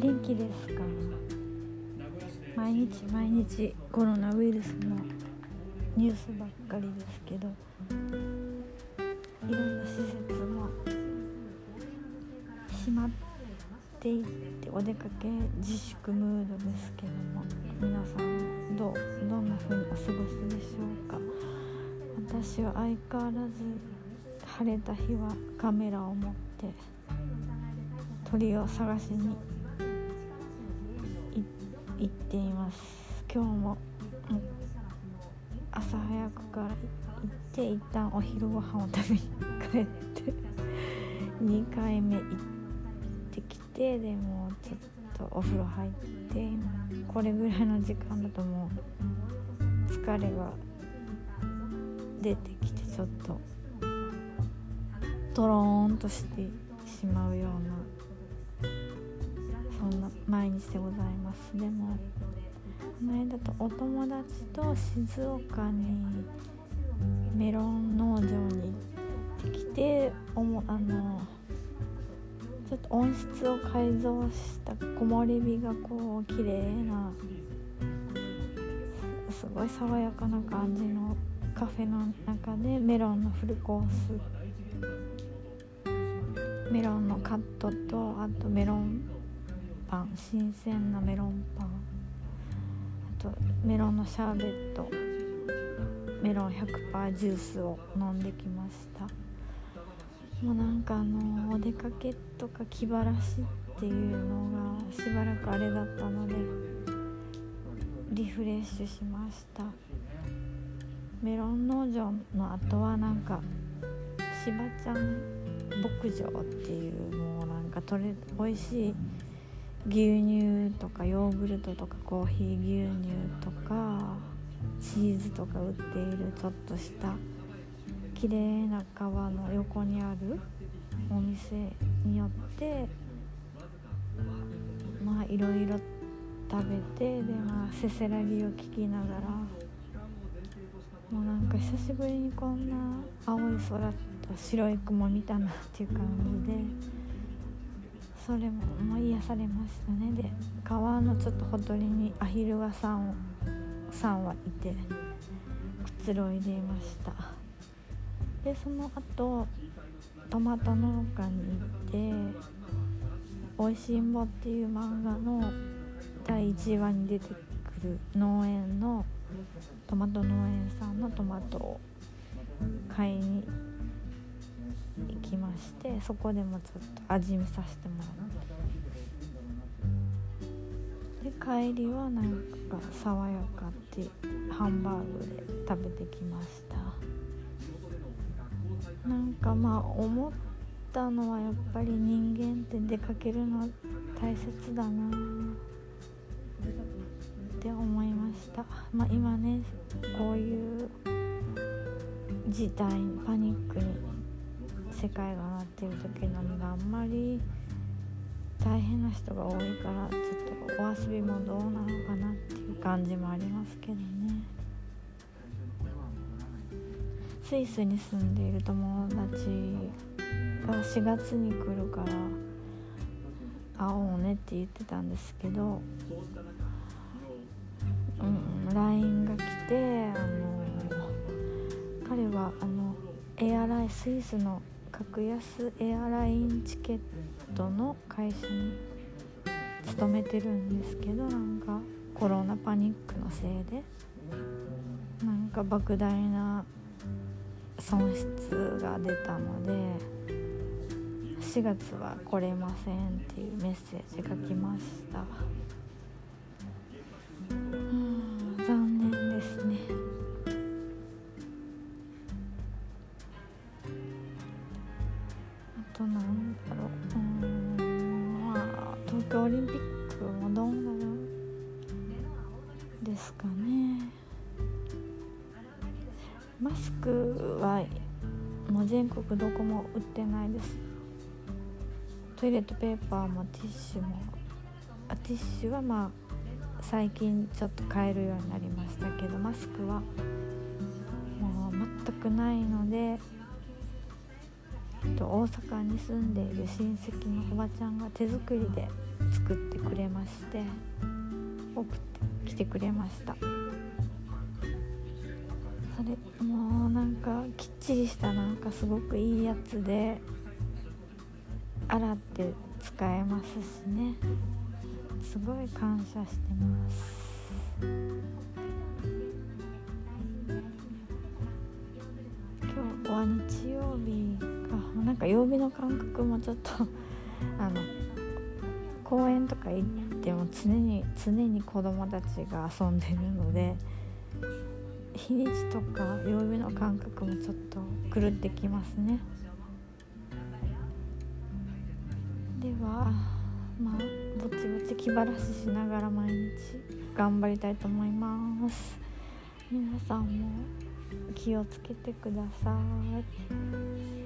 元気ですか？毎日毎日コロナウイルスのニュースばっかりですけどいろんな施設も閉まっていってお出かけ自粛ムードですけども皆さんどうどんな風にお過ごしでしょうか？私は相変わらず晴れた日はカメラを持って鳥を探しに行っています今日も朝早くから行って一旦お昼ご飯を食べに帰って2回目行ってきてでもちょっとお風呂入ってこれぐらいの時間だともう疲れが出てきてちょっとトローンとしてしまうような毎日でございます。でもこの間とお友達と静岡にメロン農場に行ってきておもあのちょっと温室を改造した木漏れ日がこう綺麗なすごい爽やかな感じのカフェの中でメロンのフルコース。メロンのカットとあとメロンパン新鮮なメロンパン。あとメロンのシャーベット。メロン100%ジュースを飲んできました。もうなんかあのお出かけとか気晴らしっていうのがしばらくあれだったのでリフレッシュしました。メロン農場の後はなんかしばちゃん牧場っていうもうなんか取れ美味しい牛乳とかヨーグルトとかコーヒー牛乳とかチーズとか売っているちょっとした綺麗な川の横にあるお店によってまあいろいろ食べてでまあせせらぎを聞きながらもうなんか久しぶりにこんな青い空と白い雲見たなっていう感じでそれももう癒されましたね。で川のちょっとほとりにアヒルガさんさんはいてくつろいでいました。でその後トマト農家に行って「おいしんぼ」っていう漫画の第1話に出てくる農園のトマト農園さんのトマトを買いにそこでもちょっと味見させてもらって。で帰りはなんか爽やかってハンバーグで食べてきました。なんかまあ思ったのはやっぱり人間って出かけるの大切だな。って思いました、まあ、今ねこういう事態パニックに世界がなっている時なのであんまり大変な人が多いからちょっとお遊びもどうなのかなっていう感じもありますけどね。スイスに住んでいる友達が4月に来るから会おうねって言ってたんですけどうん、LINE が来てあの彼はあのエアラインスイスの格安エアラインチケットの会社に勤めてるんですけどなんかコロナパニックのせいでなんか莫大な損失が出たので4月は来れませんっていうメッセージが来ました。京オリンピックもどうなるですかね。マスクはもう全国どこも売ってないです。トイレットペーパーもティッシュもあティッシュはまあ最近ちょっと買えるようになりましたけどマスクはもう全くないのでと大阪に住んでいる親戚のおばちゃんが手作りで作ってくれまして送って来てくれました。それもうなんかきっちりしたなんかすごくいいやつで洗って使えますしね。すごい感謝してます。今日は日曜日か。なんか曜日の感覚もちょっとあの公園とか行っても常に常に子供たちが遊んでるので日にちとか曜日の感覚もちょっと狂ってきますね。ではまあぼちぼち気晴らししながら毎日頑張りたいと思います。皆さんも気をつけてください。